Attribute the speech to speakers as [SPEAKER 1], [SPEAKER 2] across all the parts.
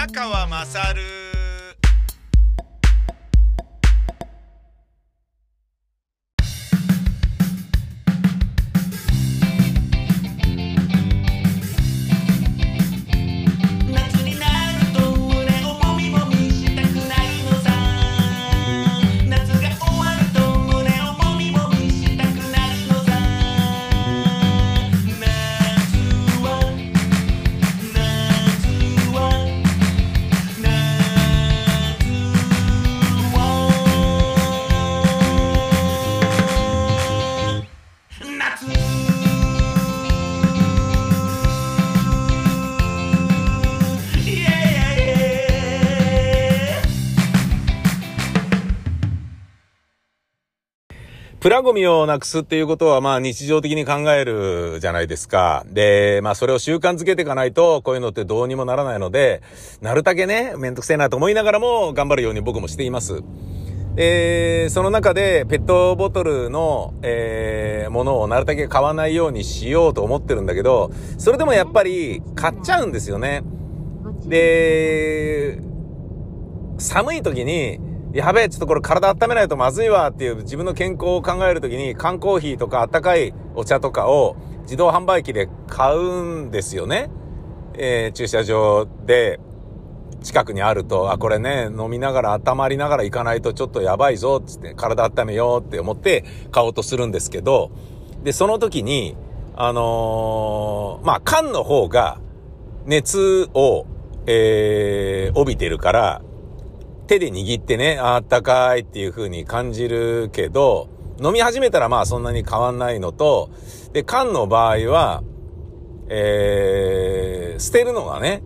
[SPEAKER 1] 宮川
[SPEAKER 2] 勝。ラゴミをなくすっていうことは、まあ日常的に考えるじゃないですか。で、まあそれを習慣づけていかないと、こういうのってどうにもならないので、なるだけね、めんどくせえなと思いながらも頑張るように僕もしています。で、その中でペットボトルの、えー、ものをなるだけ買わないようにしようと思ってるんだけど、それでもやっぱり買っちゃうんですよね。で、寒い時に、やべえ、ちょっとこれ体温めないとまずいわっていう自分の健康を考える時に缶コーヒーとか温かいお茶とかを自動販売機で買うんですよね。えー駐車場で近くにあると、あ、これね、飲みながら温まりながら行かないとちょっとやばいぞ、って体温めようって思って買おうとするんですけど、で、その時に、あのーまあ、缶の方が熱を、えー帯びてるから、手で握ってね、あったかいっていう風に感じるけど、飲み始めたらまあそんなに変わんないのと、で、缶の場合は、えー、捨てるのがね、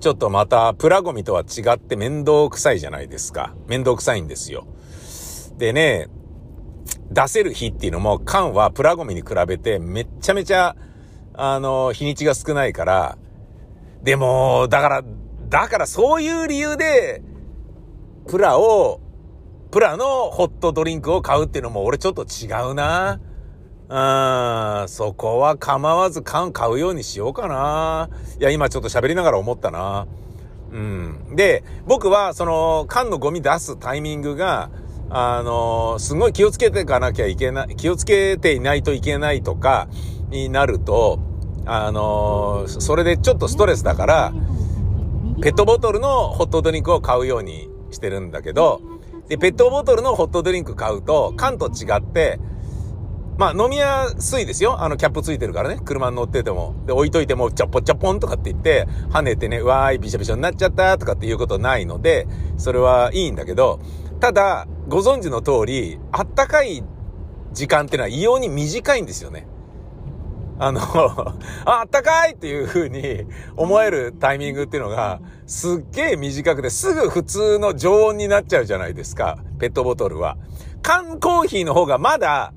[SPEAKER 2] ちょっとまたプラゴミとは違って面倒くさいじゃないですか。面倒くさいんですよ。でね、出せる日っていうのも缶はプラゴミに比べてめっちゃめちゃ、あの、日にちが少ないから、でも、だから、だからそういう理由で、プラを、プラのホットドリンクを買うっていうのも俺ちょっと違うな。うん、そこは構わず缶買うようにしようかな。いや、今ちょっと喋りながら思ったな。うん。で、僕はその缶のゴミ出すタイミングが、あの、すごい気をつけていかなきゃいけない、気をつけていないといけないとかになると、あの、それでちょっとストレスだから、ペットボトルのホットドリンクを買うようにしてるんだけど、で、ペットボトルのホットドリンク買うと、缶と違って、まあ飲みやすいですよ。あのキャップついてるからね。車に乗ってても。で、置いといても、ちょっぽちょぽんとかって言って、跳ねてね、わーい、びしょびしょになっちゃったとかっていうことないので、それはいいんだけど、ただ、ご存知の通り、あったかい時間ってのは異様に短いんですよね。あの、あ、ったかいっていう風に思えるタイミングっていうのが、すっげえ短くて、すぐ普通の常温になっちゃうじゃないですか。ペットボトルは。缶コーヒーの方がまだ、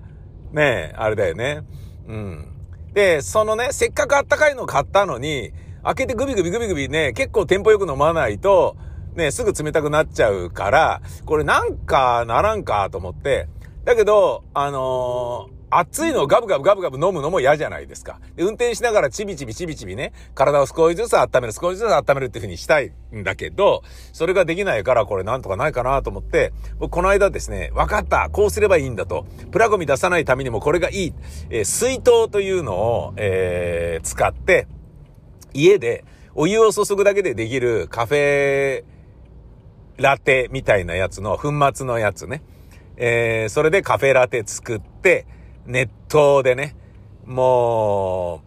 [SPEAKER 2] ねえ、あれだよね。うん。で、そのね、せっかくあったかいの買ったのに、開けてグビグビグビグビね、結構テンポよく飲まないと、ね、すぐ冷たくなっちゃうから、これなんかならんかと思って、だけど、あのー熱いのをガブガブガブガブ飲むのも嫌じゃないですか。で運転しながらチビチビチビチビね、体を少しずつ温める、少しずつ温めるっていう風にしたいんだけど、それができないからこれなんとかないかなと思って、僕この間ですね、分かったこうすればいいんだと。プラゴミ出さないためにもこれがいい。えー水筒というのを、えー使って、家でお湯を注ぐだけでできるカフェラテみたいなやつの粉末のやつね。えー、それでカフェラテ作って、熱湯でね、も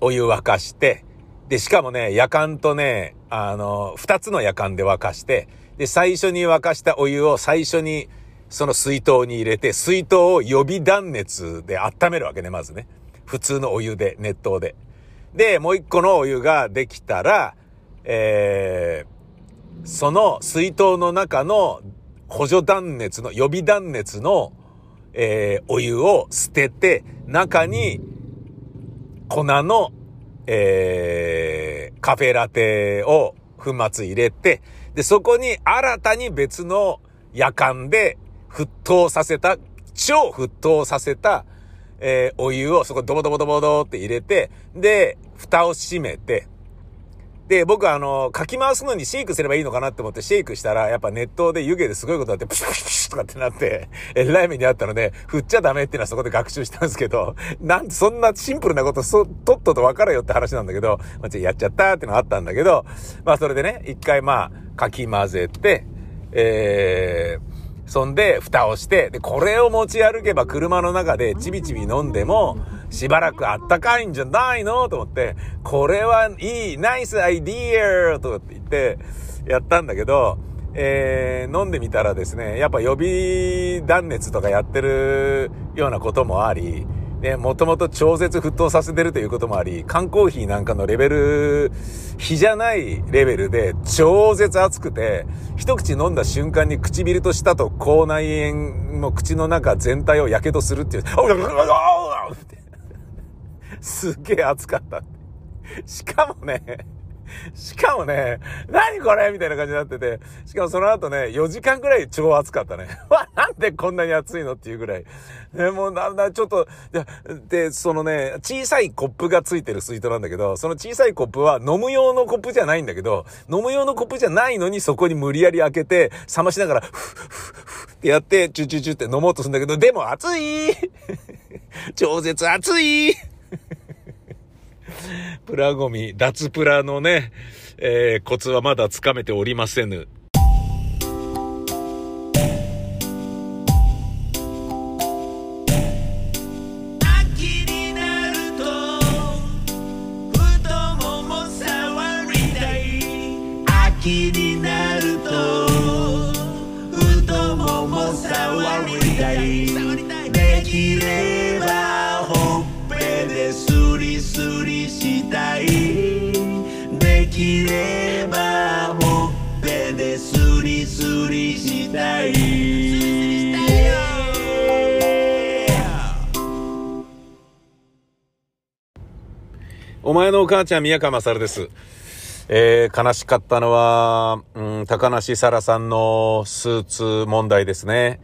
[SPEAKER 2] う、お湯沸かして、で、しかもね、夜間とね、あの、二つの夜間で沸かして、で、最初に沸かしたお湯を最初に、その水筒に入れて、水筒を予備断熱で温めるわけね、まずね。普通のお湯で、熱湯で。で、もう一個のお湯ができたら、えー、その水筒の中の補助断熱の、予備断熱の、えー、お湯を捨てて、中に粉の、えー、カフェラテを粉末入れて、で、そこに新たに別の夜間で沸騰させた、超沸騰させた、えー、お湯をそこドボドボドボドって入れて、で、蓋を閉めて、で、僕はあの、かき回すのにシェイクすればいいのかなって思ってシェイクしたら、やっぱ熱湯で湯気ですごいことあって、プシュプシュプシュとかってなって、えらい目にあったので、振っちゃダメっていうのはそこで学習したんですけど、なんでそんなシンプルなこと、そ、とっとと分かれよって話なんだけど、まあ、やっちゃったってのあったんだけど、まあそれでね、一回まあ、かき混ぜて、えー、そんで、蓋をして、で、これを持ち歩けば車の中でちびちび飲んでも、しばらくあったかいんじゃないの？と思って、これはいい、ナイスアイディア！とかって言って、やったんだけど、えー、飲んでみたらですね、やっぱ予備断熱とかやってるようなこともあり、ね、もともと超絶沸騰させてるということもあり、缶コーヒーなんかのレベル、比じゃないレベルで超絶熱くて、一口飲んだ瞬間に唇と舌と口内炎の口の中全体を火傷するっていう、すっげえ熱かった。しかもね、しかもね、何これみたいな感じになってて、しかもその後ね、4時間くらい超暑かったね。わ、なんでこんなに暑いのっていうぐらい。ね、もうなんだん、ちょっと、で、そのね、小さいコップがついてる水筒なんだけど、その小さいコップは飲む用のコップじゃないんだけど、飲む用のコップじゃないのにそこに無理やり開けて、冷ましながら、ふっふっふってやって、チュチュチュって飲もうとするんだけど、でも暑い 超絶暑いプラゴミ、脱プラのね、えー、コツはまだつかめておりませぬ。お前のお母ちゃん、宮川勝です。えー、悲しかったのは、うん、高梨沙羅さんのスーツ問題ですね。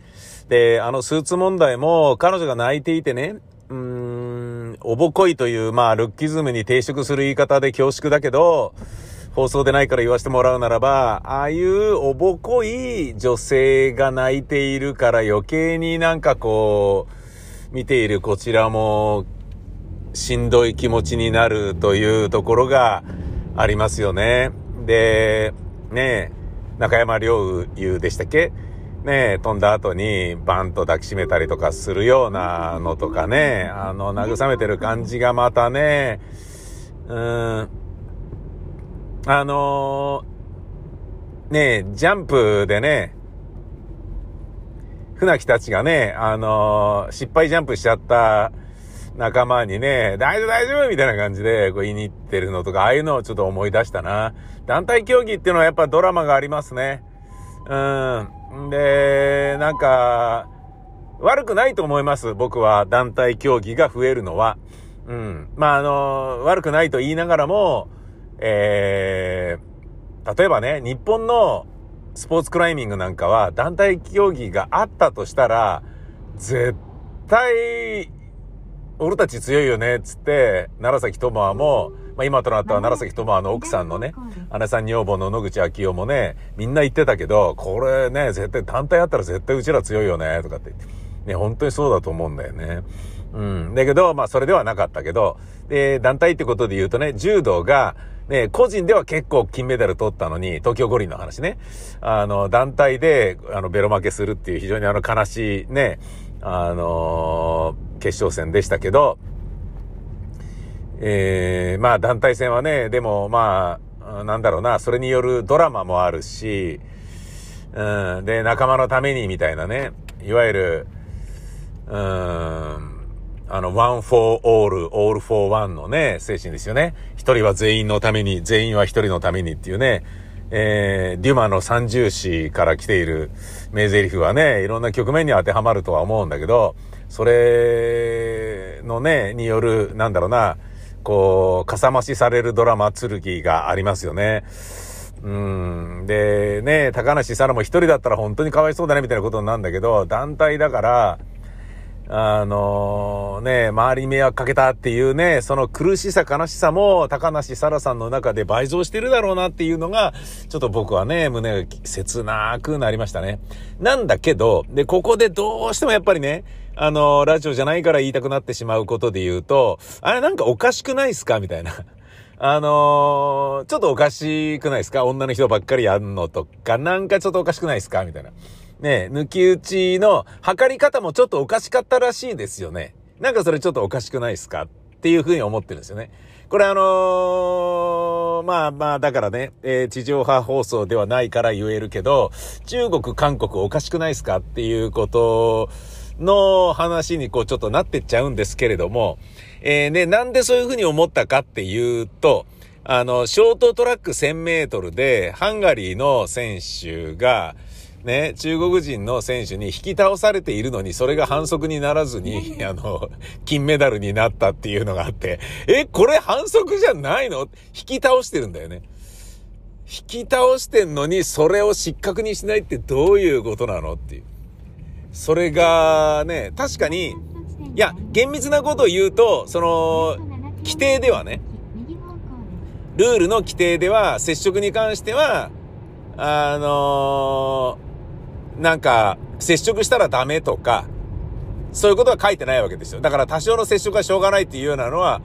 [SPEAKER 2] で、あのスーツ問題も彼女が泣いていてね、うん、おぼこいという、まあ、ルッキズムに抵触する言い方で恐縮だけど、放送でないから言わせてもらうならば、ああいうおぼこい女性が泣いているから余計になんかこう、見ているこちらも、しんどい気持ちになるというところがありますよね。で、ね中山良優でしたっけ？ね、飛んだ後にバンと抱きしめたりとかするようなのとかね、あの、慰めてる感じがまたね、うん、あのー、ねジャンプでね、船木たちがね、あのー、失敗ジャンプしちゃった仲間にね、大丈夫大丈夫みたいな感じでこう言いに行ってるのとか、ああいうのをちょっと思い出したな。団体競技っていうのはやっぱドラマがありますね。うん。で、なんか、悪くないと思います。僕は団体競技が増えるのは。うん。まあ、あの、悪くないと言いながらも、えー、例えばね、日本のスポーツクライミングなんかは団体競技があったとしたら、絶対、俺たち強いよね、つって、楢崎智也も、まあ、今となったら楢崎智也の奥さんのね、姉さん女房の野口昭夫もね、みんな言ってたけど、これね、絶対単体あったら絶対うちら強いよね、とかってって。ね、本当にそうだと思うんだよね。うん。だけど、まあ、それではなかったけど、で、団体ってことで言うとね、柔道が、ね、個人では結構金メダル取ったのに、東京五輪の話ね。あの、団体で、あの、ベロ負けするっていう非常にあの悲しいね、あのー、決勝戦でしたけど、えー、まあ団体戦はね、でもまあ、なんだろうな、それによるドラマもあるし、うん、で、仲間のためにみたいなね、いわゆる、うん、あの、one for all, all for one のね、精神ですよね。一人は全員のために、全員は一人のためにっていうね、えー、デュマの三重詩から来ている名台詞はね、いろんな局面に当てはまるとは思うんだけど、それのね、による、なんだろうな、こう、かさ増しされるドラマ、剣がありますよね。うん。で、ね、高梨沙羅も一人だったら本当にかわいそうだね、みたいなことになんだけど、団体だから、あのね、周りに迷惑かけたっていうね、その苦しさ悲しさも高梨沙羅さんの中で倍増してるだろうなっていうのが、ちょっと僕はね、胸が切なくなりましたね。なんだけど、で、ここでどうしてもやっぱりね、あの、ラジオじゃないから言いたくなってしまうことで言うと、あれなんかおかしくないっすかみたいな。あのー、ちょっとおかしくないですか？女の人ばっかりやんのとか、なんかちょっとおかしくないですか？みたいな。ね、抜き打ちの測り方もちょっとおかしかったらしいですよね。なんかそれちょっとおかしくないですかっていうふうに思ってるんですよね。これあのー、まあまあ、だからね、えー、地上波放送ではないから言えるけど、中国、韓国おかしくないですかっていうことの話にこうちょっとなってっちゃうんですけれども、えー、ね、なんでそういうふうに思ったかっていうと、あの、ショートトラック1000メートルで、ハンガリーの選手が、ね、中国人の選手に引き倒されているのに、それが反則にならずに、あの、金メダルになったっていうのがあって、え、これ反則じゃないの？引き倒してるんだよね。引き倒してんのに、それを失格にしないってどういうことなのっていう。それがね、確かに、いや、厳密なことを言うと、その、規定ではね、ルールの規定では、接触に関しては、あのなんか、接触したらダメとか、そういうことは書いてないわけですよ。だから多少の接触はしょうがないっていうようなのは、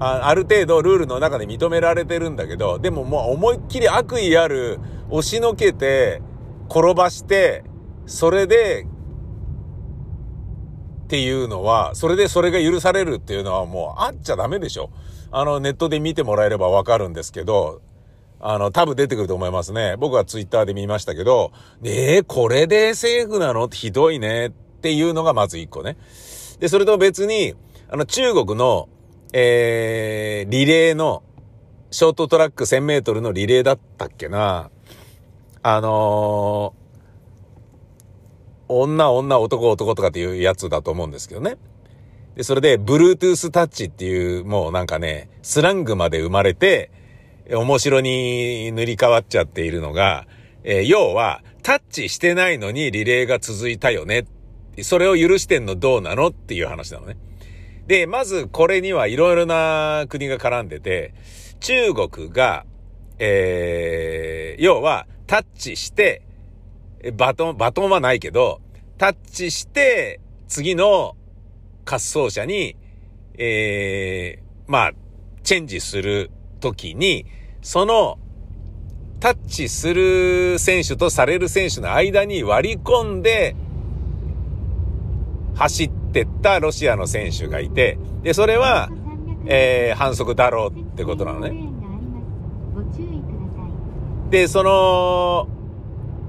[SPEAKER 2] あある程度ルールの中で認められてるんだけど、でももう思いっきり悪意ある、押しのけて、転ばして、それで、っていうのは、それでそれが許されるっていうのはもうあっちゃダメでしょ。あの、ネットで見てもらえればわかるんですけど、あの、多分出てくると思いますね。僕はツイッターで見ましたけど、えー、これでセーフなのひどいねっていうのがまず一個ね。で、それと別に、あの、中国の、えー、リレーの、ショートトラック1000メートルのリレーだったっけな。あのー、女、女、男、男とかっていうやつだと思うんですけどね。で、それで、Bluetooth タッチっていう、もうなんかね、スラングまで生まれて、面白に塗り替わっちゃっているのが、えー、要は、タッチしてないのにリレーが続いたよね。それを許してんのどうなのっていう話なのね。で、まずこれにはいろいろな国が絡んでて、中国が、えー、要は、タッチして、バトン、バトンはないけど、タッチして、次の滑走者に、えー、まあ、チェンジする時に、その、タッチする選手とされる選手の間に割り込んで、走ってったロシアの選手がいて、で、それは、えー、反則だろうってことなのね。で、その、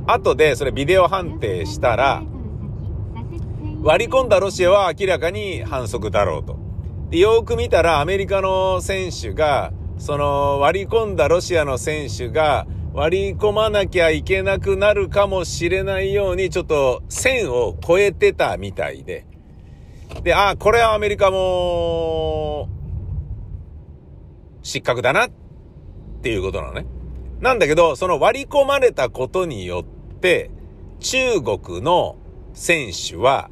[SPEAKER 2] 後でそれビデオ判定したら、割り込んだロシアは明らかに反則だろうと。で、よく見たらアメリカの選手が、その割り込んだロシアの選手が割り込まなきゃいけなくなるかもしれないようにちょっと線を越えてたみたいで。で、あ、これはアメリカも失格だなっていうことなのね。なんだけど、その割り込まれたことによって中国の選手は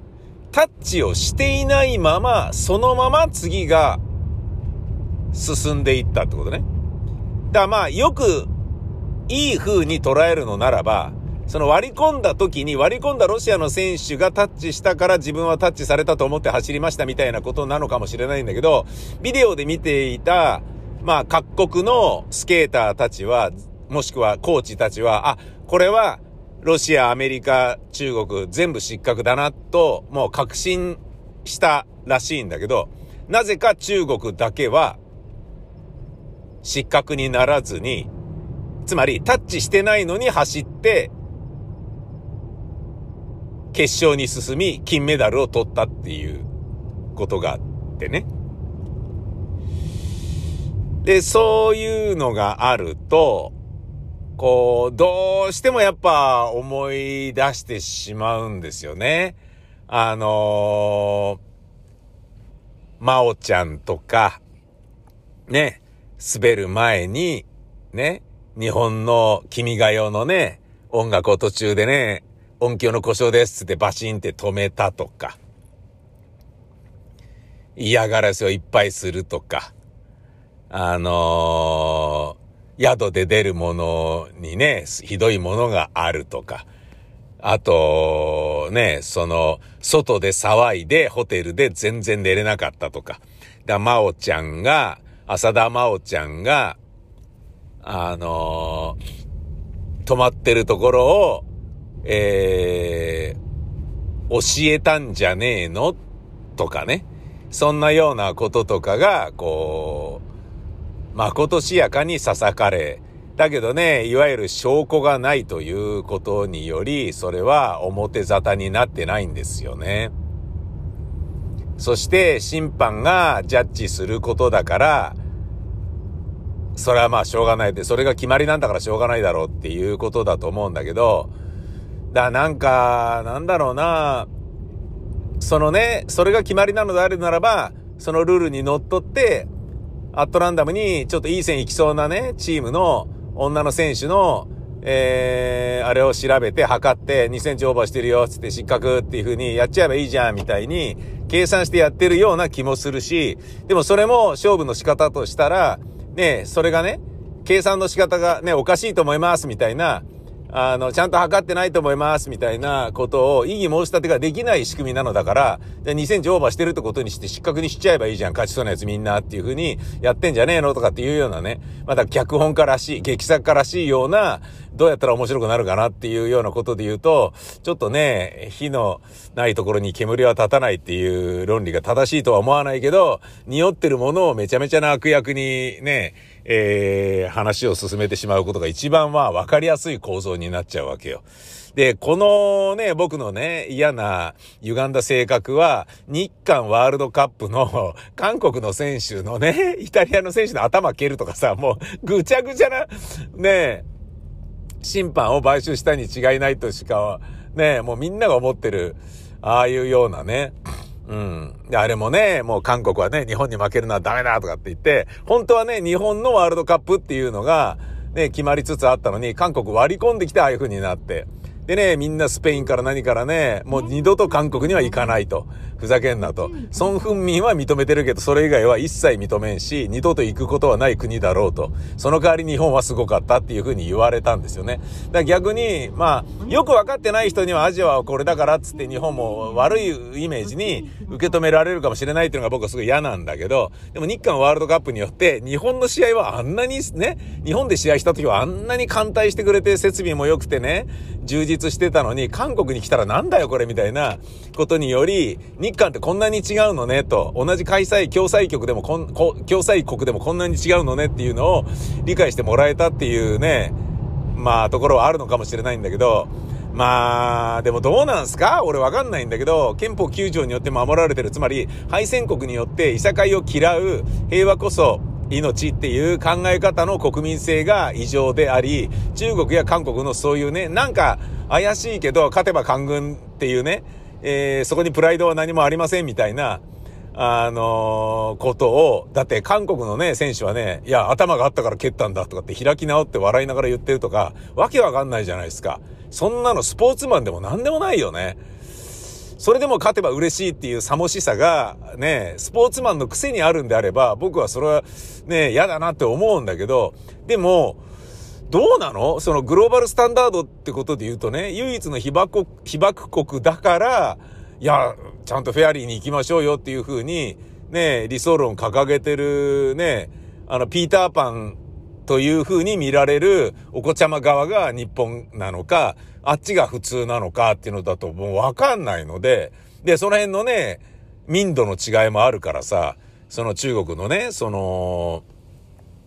[SPEAKER 2] タッチをしていないまま、そのまま次が進んでいったってことね。だからまあ、よく、いい風に捉えるのならば、その割り込んだ時に割り込んだロシアの選手がタッチしたから自分はタッチされたと思って走りましたみたいなことなのかもしれないんだけど、ビデオで見ていた、まあ各国のスケーターたちは、もしくはコーチたちは、あ、これはロシア、アメリカ、中国全部失格だなと、もう確信したらしいんだけど、なぜか中国だけは、失格にならずに、つまりタッチしてないのに走って、決勝に進み、金メダルを取ったっていうことがあってね。で、そういうのがあると、こう、どうしてもやっぱ思い出してしまうんですよね。あのー、まおちゃんとか、ね、滑る前に、ね、日本の君が代のね、音楽を途中でね、音響の故障ですってバシンって止めたとか。嫌がらせをいっぱいするとか、あのー宿で出るものにね、ひどいものがあるとか、あと、ね、その、外で騒いでホテルで全然寝れなかったとか。だ、まおちゃんが、浅田真央ちゃんが、あのー泊まってるところを、えー、教えたんじゃねえの？とかね。そんなようなこととかが、こう、まことしやかに囁かれ、だけどね、いわゆる証拠がないということにより、それは表沙汰になってないんですよね。そして審判がジャッジすることだから、それはまあしょうがない。で、それが決まりなんだからしょうがないだろうっていうことだと思うんだけど、だ、なんか、なんだろうな、そのね、それが決まりなのであるならば、そのルールにのっとって、アットランダムにちょっといい線行きそうなね、チームの女の選手の、えー、あれを調べて測って2センチオーバーしてるよ、つって失格っていう風にやっちゃえばいいじゃん、みたいに計算してやってるような気もするし、でもそれも勝負の仕方としたら、ね、それがね、計算の仕方がね、おかしいと思います、みたいな、あの、ちゃんと測ってないと思います、みたいなことを異議申し立てができない仕組みなのだから、じゃ2センチオーバーしてるってことにして失格にしちゃえばいいじゃん、勝ちそうなやつみんなっていう風にやってんじゃねえのとかっていうようなね、また脚本家らしい、劇作家らしいような、どうやったら面白くなるかなっていうようなことで言うと、ちょっとね、火のないところに煙は立たないっていう論理が正しいとは思わないけど、匂ってるものをめちゃめちゃな悪役にね、えー、話を進めてしまうことが一番は分かりやすい構造になっちゃうわけよ。で、このね、僕のね、嫌な歪んだ性格は、日韓ワールドカップの韓国の選手のね、イタリアの選手の頭蹴るとかさ、もうぐちゃぐちゃな、ね、審判を買収したに違いないとしか、ね、もうみんなが思ってる、ああいうようなね、うん。で、あれもね、もう韓国はね、日本に負けるのはダメだとかって言って、本当はね、日本のワールドカップっていうのが、ね、決まりつつあったのに、韓国割り込んできてああいう風になって。でね、みんなスペインから何からね、もう二度と韓国には行かないと。ふざけんなと。ソン・フンミンは認めてるけど、それ以外は一切認めんし、二度と行くことはない国だろうと。その代わり日本はすごかったっていう風に言われたんですよね。だから逆に、まあ、よくわかってない人にはアジアはこれだからっつって日本も悪いイメージに受け止められるかもしれないっていうのが僕はすごい嫌なんだけど、でも日韓ワールドカップによって日本の試合はあんなにね、日本で試合した時はあんなに艦隊してくれて設備も良くてね、充実してたのに韓国に来たらなんだよこれみたいなことにより、日韓ってこんなに違うのねと、同じ開催、共催局でもこん、共催国でもこんなに違うのねっていうのを理解してもらえたっていうね、まあところはあるのかもしれないんだけど、まあ、でもどうなんすか？俺わかんないんだけど、憲法9条によって守られてる。つまり、敗戦国によっていさかいを嫌う平和こそ命っていう考え方の国民性が異常であり、中国や韓国のそういうね、なんか怪しいけど勝てば官軍っていうね、えーそこにプライドは何もありませんみたいな、あのーことを、だって韓国のね、選手はね、いや、頭があったから蹴ったんだとかって開き直って笑いながら言ってるとか、わけわかんないじゃないですか。そんなのスポーツマンでも何でもないよね。それでも勝てば嬉しいっていう寂しさが、ね、スポーツマンの癖にあるんであれば、僕はそれはね、嫌だなって思うんだけど、でも、どうなの？そのグローバルスタンダードってことで言うとね、唯一の被爆国、被爆国だから、いや、ちゃんとフェアリーに行きましょうよっていう風に、ね、理想論掲げてるね、あの、ピーターパンという風に見られるお子ちゃま側が日本なのか、あっちが普通なのかっていうのだともうわかんないので、で、その辺のね、民度の違いもあるからさ、その中国のね、その、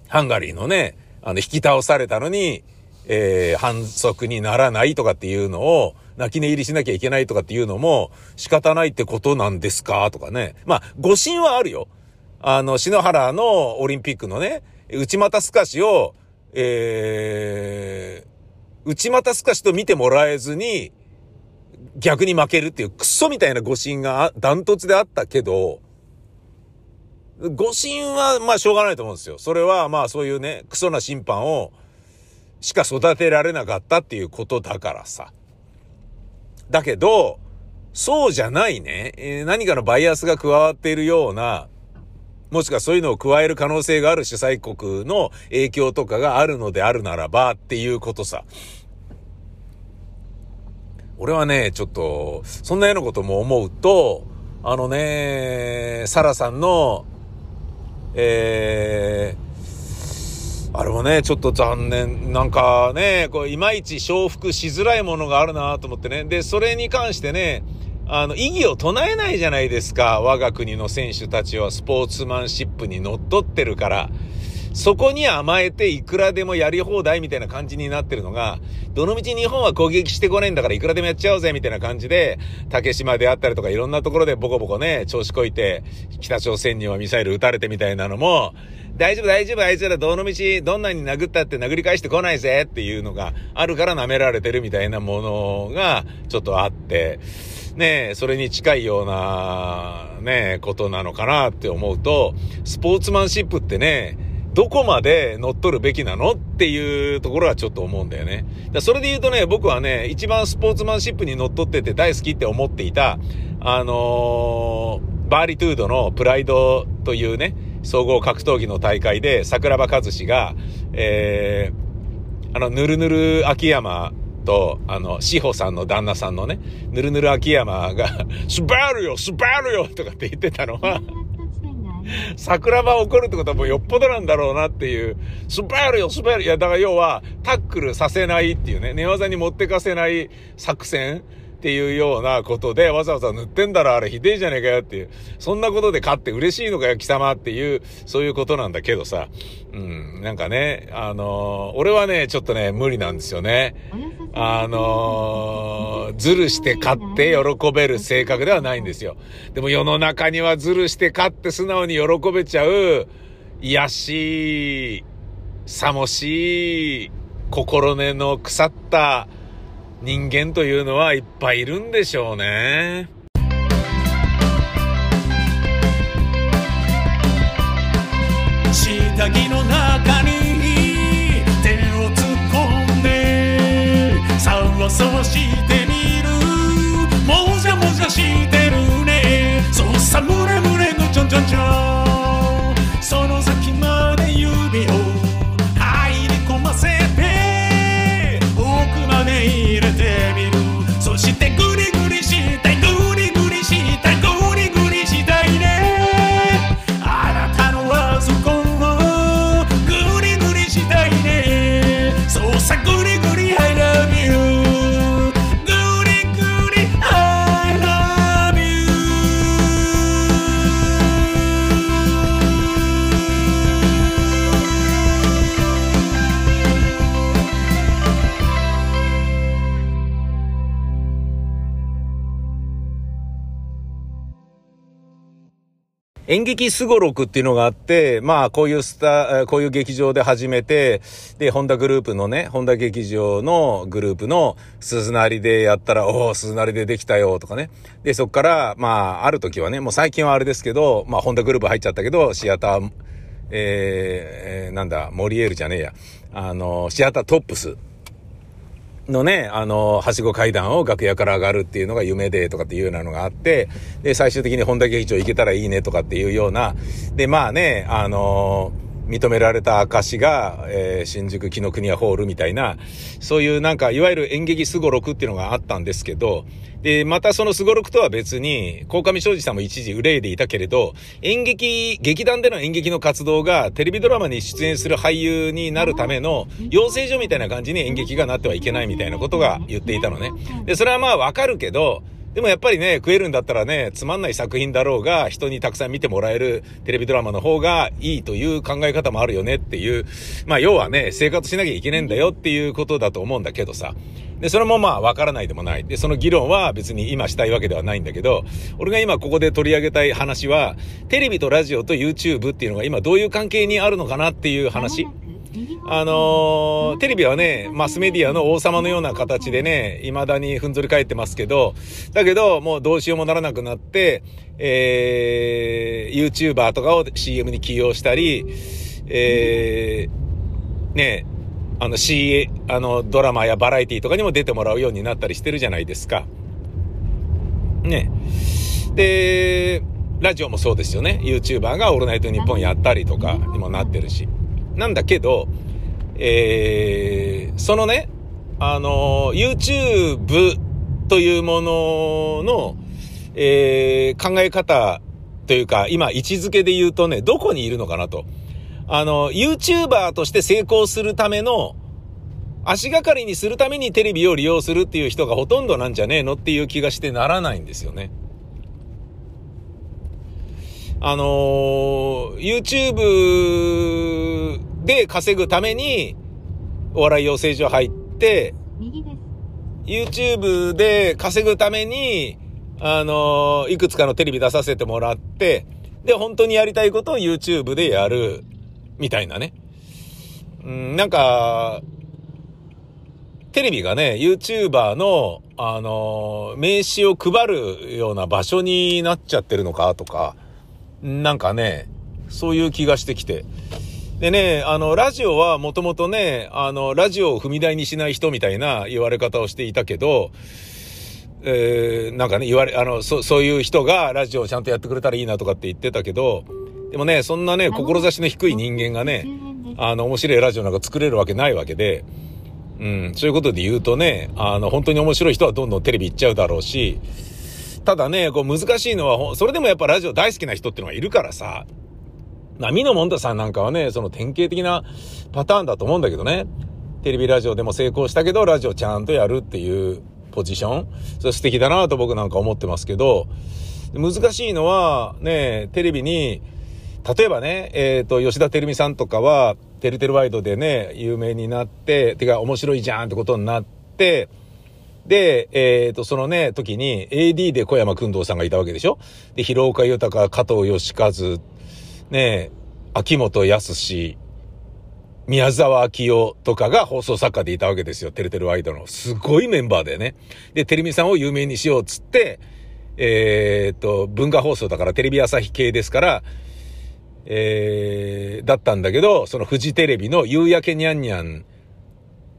[SPEAKER 2] ハンガリーのね、あの、引き倒されたのに、えー反則にならないとかっていうのを、泣き寝入りしなきゃいけないとかっていうのも、仕方ないってことなんですか？とかね。まあ、誤信はあるよ。あの、篠原のオリンピックのね、内股透かしを、えー、内股透かしと見てもらえずに、逆に負けるっていうクソみたいな誤信があダントツであったけど、誤信はまあしょうがないと思うんですよ。それはまあそういうね、クソな審判をしか育てられなかったっていうことだからさ。だけど、そうじゃないね、えー何かのバイアスが加わっているような、もしくはそういうのを加える可能性がある主催国の影響とかがあるのであるならばっていうことさ。俺はね、ちょっと、そんなようなことも思うと、あのね、サラさんの、えー、あれもね、ちょっと残念。なんかね、こう、いまいち承服しづらいものがあるなと思ってね。で、それに関してね、あの、意義を唱えないじゃないですか。我が国の選手たちはスポーツマンシップにのっとってるから。そこに甘えていくらでもやり放題みたいな感じになってるのが、どのみち日本は攻撃してこねえんだからいくらでもやっちゃおうぜみたいな感じで、竹島であったりとかいろんなところでボコボコね、調子こいて、北朝鮮にはミサイル撃たれてみたいなのも、大丈夫大丈夫あいつらどのみちどんなに殴ったって殴り返してこないぜっていうのがあるから舐められてるみたいなものがちょっとあって、ねえ、それに近いような、ねえ、ことなのかなって思うと、スポーツマンシップってね、どこまで乗っ取るべきなのっていうところはちょっと思うんだよね。それで言うとね、僕はね、一番スポーツマンシップに乗っ取ってて大好きって思っていた、あのーバーリトゥードのプライドというね、総合格闘技の大会で桜庭和志が、えー、あの、ぬるぬる秋山と、あの、志保さんの旦那さんのね、ぬるぬる秋山が、スバルよスバルよとかって言ってたのは、桜庭怒るってことはもうよっぽどなんだろうなっていう、スバルよスバルいや、だから要は、タックルさせないっていうね、寝技に持ってかせない作戦っていうようなことで、わざわざ塗ってんだろ、あれひでえじゃねえかよっていう。そんなことで勝って嬉しいのかよ、貴様っていう、そういうことなんだけどさ。うん、なんかね、あのー俺はね、ちょっとね、無理なんですよね。あのーずるして勝って喜べる性格ではないんですよ。でも世の中にはずるして勝って素直に喜べちゃう、癒しい、さもしい、心根の腐った人間というのはいっぱいいるんでしょうね。
[SPEAKER 3] 下着の中にわさわしてみる。もじゃもじゃしてるね。そうさむれむれのちょんちょんちょん。
[SPEAKER 2] 演劇すごろくっていうのがあって、まあ、こういうスター、こういう劇場で始めて、で、ホンダグループのね、ホンダ劇場のグループの鈴なりでやったら、おお鈴なりでできたよとかね。で、そっから、まあ、ある時はね、もう最近はあれですけど、まあ、ホンダグループ入っちゃったけど、シアタ、ーえーなんだ、モリエールじゃねえや。あの、シアタートップス。のね、あの、はしご階段を楽屋から上がるっていうのが夢でとかっていうようなのがあって、で、最終的に本田劇場行けたらいいねとかっていうような、で、まあね、あの、認められた証が、えー新宿紀ノ国屋ホールみたいな、そういうなんか、いわゆる演劇すごろくっていうのがあったんですけど、で、またそのすごろくとは別に、鴻上庄司さんも一時憂いでいたけれど、演劇、劇団での演劇の活動がテレビドラマに出演する俳優になるための養成所みたいな感じに演劇がなってはいけないみたいなことが言っていたのね。で、それはまあわかるけど、でもやっぱりね、食えるんだったらね、つまんない作品だろうが、人にたくさん見てもらえるテレビドラマの方がいいという考え方もあるよねっていう、まあ要はね、生活しなきゃいけねえんだよっていうことだと思うんだけどさ。で、それもまあわからないでもない。で、その議論は別に今したいわけではないんだけど、俺が今ここで取り上げたい話は、テレビとラジオと YouTube っていうのが今どういう関係にあるのかなっていう話。あのテレビはね、マスメディアの王様のような形でね、未だにふんぞり返ってますけど、だけど、もうどうしようもならなくなって、えー、YouTuber とかを CM に起用したり、えー、ね、あの CA、あの、ドラマやバラエティとかにも出てもらうようになったりしてるじゃないですか。ね。で、ラジオもそうですよね。YouTuber がオールナイトニッポンやったりとかにもなってるし。なんだけど、えー、そのね、あの、YouTube というものの、えー、考え方というか、今、位置づけで言うとね、どこにいるのかなと。あの、YouTuber として成功するための、足がかりにするためにテレビを利用するっていう人がほとんどなんじゃねえのっていう気がしてならないんですよね。あのー、YouTube で稼ぐために、お笑い養成所入って、YouTube で稼ぐために、あのー、いくつかのテレビ出させてもらって、で、本当にやりたいことを YouTube でやる、みたいなね。うん、なんか、テレビがね、YouTuber の、あのー、名刺を配るような場所になっちゃってるのかとか、なんかね、そういう気がしてきて。でね、あの、ラジオはもともとね、あの、ラジオを踏み台にしない人みたいな言われ方をしていたけど、えー、なんかね、言われ、あの、そ、そういう人がラジオをちゃんとやってくれたらいいなとかって言ってたけど、でもね、そんなね、志の低い人間がね、あの、面白いラジオなんか作れるわけないわけで、うん、そういうことで言うとね、あの、本当に面白い人はどんどんテレビ行っちゃうだろうし、ただね、こう難しいのは、それでもやっぱラジオ大好きな人っていうのがいるからさ、まあ、ミノモンタさんなんかはね、その典型的なパターンだと思うんだけどね。テレビラジオでも成功したけど、ラジオちゃんとやるっていうポジション。それ素敵だなと僕なんか思ってますけど、難しいのは、ね、テレビに、例えばね、えっ、ー、と、吉田照美さんとかは、てるてるワイドでね、有名になって、てか面白いじゃんってことになって、で、えっ、ー、と、そのね、時に AD で小山君堂さんがいたわけでしょ？で、広岡豊、加藤義和、ね、秋元康、宮沢明夫とかが放送作家でいたわけですよ。てるてるワイドの。すごいメンバーでね。で、テレビさんを有名にしようっつって、えー、っと、文化放送だからテレビ朝日系ですから、えー、だったんだけど、そのフジテレビの夕焼けにゃんにゃん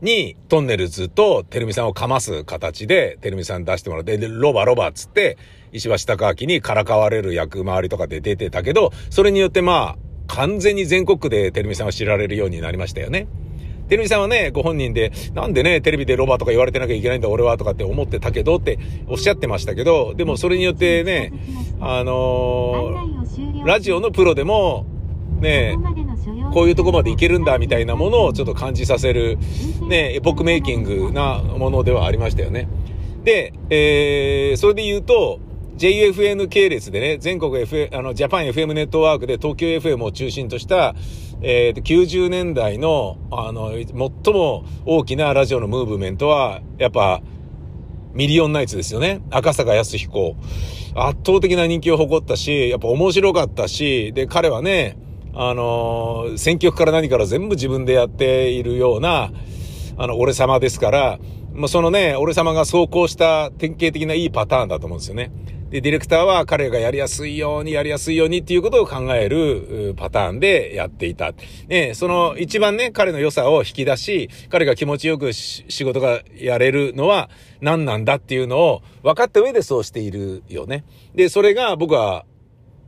[SPEAKER 2] に、トンネルズとテレミさんをかます形で、テレミさん出してもらって、で、ロバロバっつって、石橋貴明にからかわれる役回りとかで出てたけど、それによってまあ、完全に全国区でテレミさんは知られるようになりましたよね。テレビさんはね、ご本人で、なんでね、テレビでロバとか言われてなきゃいけないんだ、俺は、とかって思ってたけどっておっしゃってましたけど、でもそれによってね、あのー、ラジオのプロでも、ね、こういうとこまでいけるんだみたいなものをちょっと感じさせる、ね、エポックメイキングなものではありましたよね。で、えー、それで言うと、JFN 系列でね、全国 F、あの、ジャパン FM ネットワークで東京 FM を中心とした、えー、90年代の、あの、最も大きなラジオのムーブメントは、やっぱ、ミリオンナイツですよね。赤坂康彦。圧倒的な人気を誇ったし、やっぱ面白かったし、で、彼はね、あのー、選曲から何から全部自分でやっているような、あの、俺様ですから、まあ、そのね、俺様が走行した典型的ないいパターンだと思うんですよね。で、ディレクターは彼がやりやすいように、やりやすいようにっていうことを考えるパターンでやっていた。ね、その一番ね、彼の良さを引き出し、彼が気持ちよく仕事がやれるのは何なんだっていうのを分かった上でそうしているよね。で、それが僕は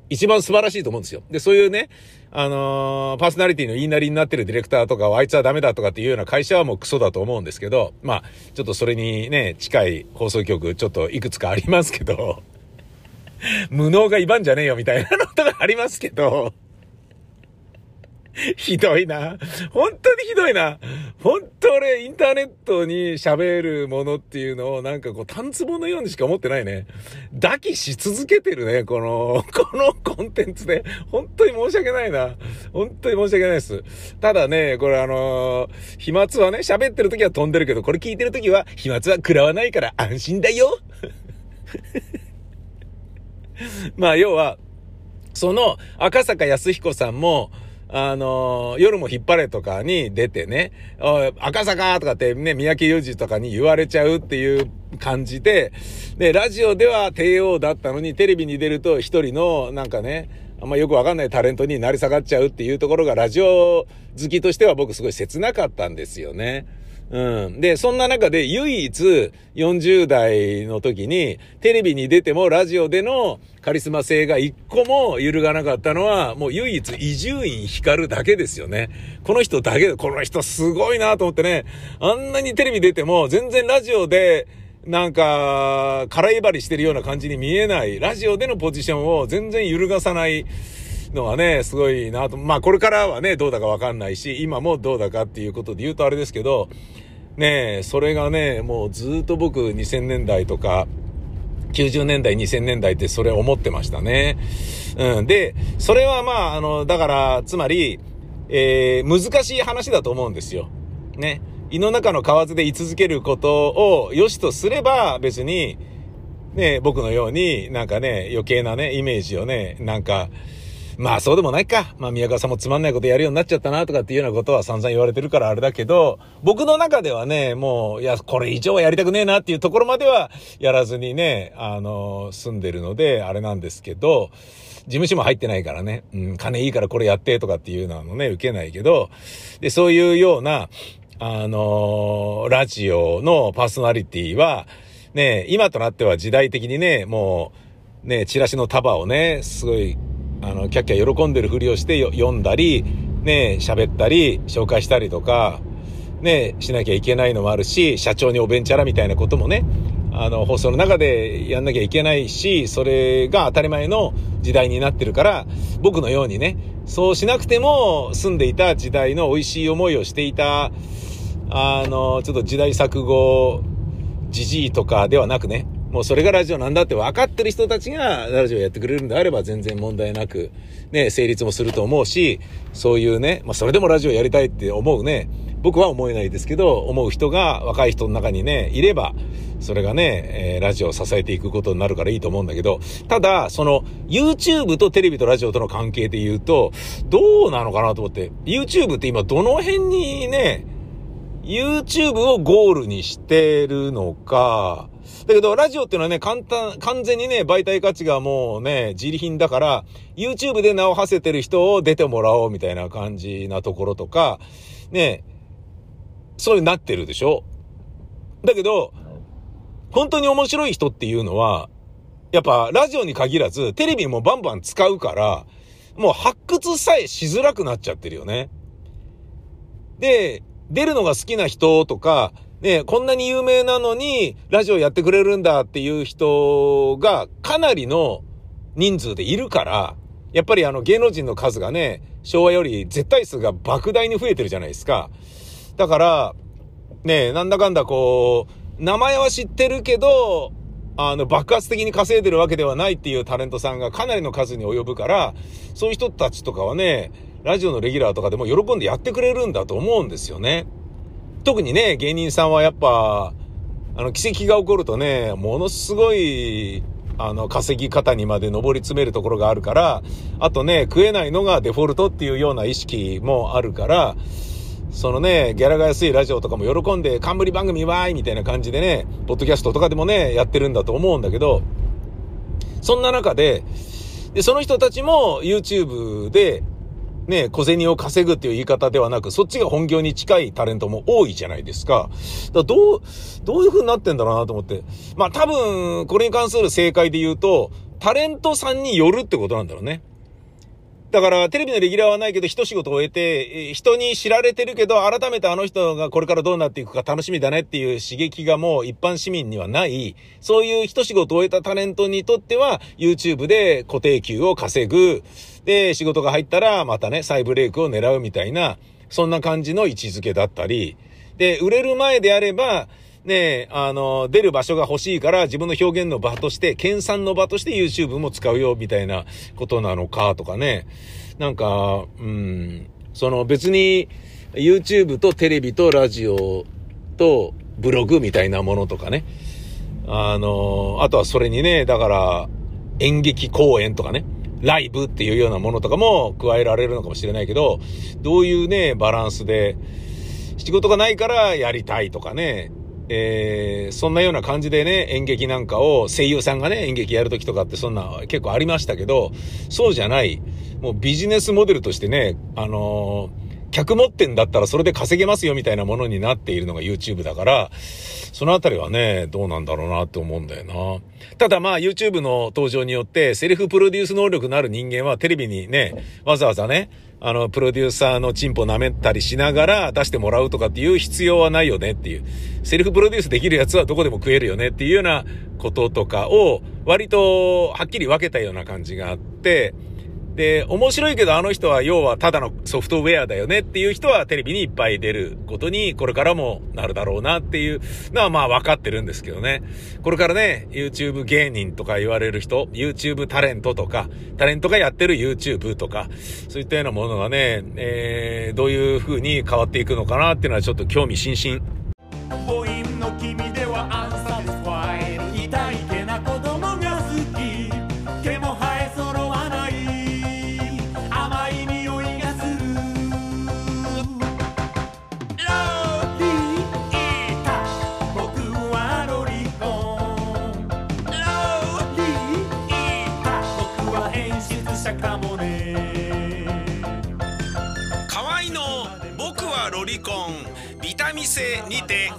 [SPEAKER 2] 一番素晴らしいと思うんですよ。で、そういうね、あのー、パーソナリティの言いなりになってるディレクターとかあいつはダメだとかっていうような会社はもうクソだと思うんですけど、まあ、ちょっとそれにね、近い放送局ちょっといくつかありますけど、無能が威張んじゃねえよみたいなのとかありますけど、ひどいな。本当にひどいな。本当俺、インターネットに喋るものっていうのをなんかこう、単壺のようにしか思ってないね。抱きし続けてるね、この、このコンテンツで。本当に申し訳ないな。本当に申し訳ないです。ただね、これあのー、飛沫はね、喋ってる時は飛んでるけど、これ聞いてる時は飛沫は食らわないから安心だよ。まあ、要は、その赤坂康彦さんも、あの、夜も引っ張れとかに出てね、赤坂とかってね、三宅裕二とかに言われちゃうっていう感じで、で、ラジオでは帝王だったのに、テレビに出ると一人の、なんかね、あんまよくわかんないタレントになり下がっちゃうっていうところが、ラジオ好きとしては僕すごい切なかったんですよね。うん。で、そんな中で唯一40代の時にテレビに出てもラジオでのカリスマ性が一個も揺るがなかったのはもう唯一伊集院光るだけですよね。この人だけ、この人すごいなと思ってね、あんなにテレビ出ても全然ラジオでなんか、空威張りしてるような感じに見えない、ラジオでのポジションを全然揺るがさないのはね、すごいなと。まあこれからはね、どうだかわかんないし、今もどうだかっていうことで言うとあれですけど、ねえ、それがね、もうずっと僕2000年代とか、90年代、2000年代ってそれ思ってましたね。うん。で、それはまあ、あの、だから、つまり、えー、難しい話だと思うんですよ。ね。胃の中の蛙で居続けることを良しとすれば、別に、ね、僕のようになんかね、余計なね、イメージをね、なんか、まあそうでもないか。まあ宮川さんもつまんないことやるようになっちゃったなとかっていうようなことは散々言われてるからあれだけど、僕の中ではね、もう、いや、これ以上はやりたくねえなっていうところまではやらずにね、あの、住んでるので、あれなんですけど、事務所も入ってないからね、うん、金いいからこれやってとかっていうのはね、受けないけど、で、そういうような、あのラジオのパーソナリティは、ね、今となっては時代的にね、もう、ね、チラシの束をね、すごい、あの、キャッキャ喜んでるふりをして読んだり、ね、喋ったり、紹介したりとか、ね、しなきゃいけないのもあるし、社長におべんちゃらみたいなこともね、あの、放送の中でやんなきゃいけないし、それが当たり前の時代になってるから、僕のようにね、そうしなくても住んでいた時代の美味しい思いをしていた、あの、ちょっと時代錯誤、じじいとかではなくね、もうそれがラジオなんだって分かってる人たちがラジオやってくれるんであれば全然問題なく、ね、成立もすると思うし、そういうね、まあそれでもラジオやりたいって思うね、僕は思えないですけど、思う人が若い人の中にね、いれば、それがね、えーラジオを支えていくことになるからいいと思うんだけど、ただ、その、YouTube とテレビとラジオとの関係で言うと、どうなのかなと思って、YouTube って今どの辺にね、YouTube をゴールにしてるのか、だけど、ラジオっていうのはね、簡単、完全にね、媒体価値がもうね、自利品だから、YouTube で名を馳せてる人を出てもらおうみたいな感じなところとか、ね、そういうなってるでしょ？だけど、本当に面白い人っていうのは、やっぱラジオに限らず、テレビもバンバン使うから、もう発掘さえしづらくなっちゃってるよね。で、出るのが好きな人とか、ね、こんなに有名なのに、ラジオやってくれるんだっていう人が、かなりの人数でいるから、やっぱりあの芸能人の数がね、昭和より絶対数が莫大に増えてるじゃないですか。だから、ね、なんだかんだこう、名前は知ってるけど、あの、爆発的に稼いでるわけではないっていうタレントさんがかなりの数に及ぶから、そういう人たちとかはね、ラジオのレギュラーとかでも喜んでやってくれるんだと思うんですよね。特にね、芸人さんはやっぱ、あの、奇跡が起こるとね、ものすごい、あの、稼ぎ方にまで上り詰めるところがあるから、あとね、食えないのがデフォルトっていうような意識もあるから、そのね、ギャラが安いラジオとかも喜んで、冠番組わーいみたいな感じでね、ポッドキャストとかでもね、やってるんだと思うんだけど、そんな中で、で、その人たちも YouTube で、ね、小銭を稼ぐっていう言い方ではなく、そっちが本業に近いタレントも多いじゃないですか。だどう、どういう風になってんだろうなと思って。まあ多分、これに関する正解で言うと、タレントさんによるってことなんだろうね。だから、テレビのレギュラーはないけど、一仕事終えて、人に知られてるけど、改めてあの人がこれからどうなっていくか楽しみだねっていう刺激がもう一般市民にはない、そういう一仕事終えたタレントにとっては、YouTube で固定給を稼ぐ、で、仕事が入ったら、またね、再ブレイクを狙うみたいな、そんな感じの位置づけだったり、で、売れる前であれば、ねあの、出る場所が欲しいから自分の表現の場として、研鑽の場として YouTube も使うよ、みたいなことなのか、とかね。なんか、うん、その別に YouTube とテレビとラジオとブログみたいなものとかね。あの、あとはそれにね、だから演劇公演とかね。ライブっていうようなものとかも加えられるのかもしれないけど、どういうね、バランスで、仕事がないからやりたいとかね、えー、そんなような感じでね、演劇なんかを声優さんがね、演劇やるときとかってそんな結構ありましたけど、そうじゃない、もうビジネスモデルとしてね、あのー客持ってんだったらそれで稼げますよみたいなものになっているのが YouTube だから、そのあたりはね、どうなんだろうなって思うんだよな。ただまあ YouTube の登場によってセルフプロデュース能力のある人間はテレビにね、わざわざね、あの、プロデューサーのチンポ舐めたりしながら出してもらうとかっていう必要はないよねっていう。セルフプロデュースできるやつはどこでも食えるよねっていうようなこととかを割とはっきり分けたような感じがあって、で、面白いけどあの人は要はただのソフトウェアだよねっていう人はテレビにいっぱい出ることにこれからもなるだろうなっていうのはまあ分かってるんですけどね。これからね、YouTube 芸人とか言われる人、YouTube タレントとか、タレントがやってる YouTube とか、そういったようなものがね、えー、どういう風に変わっていくのかなっていうのはちょっと興味津々。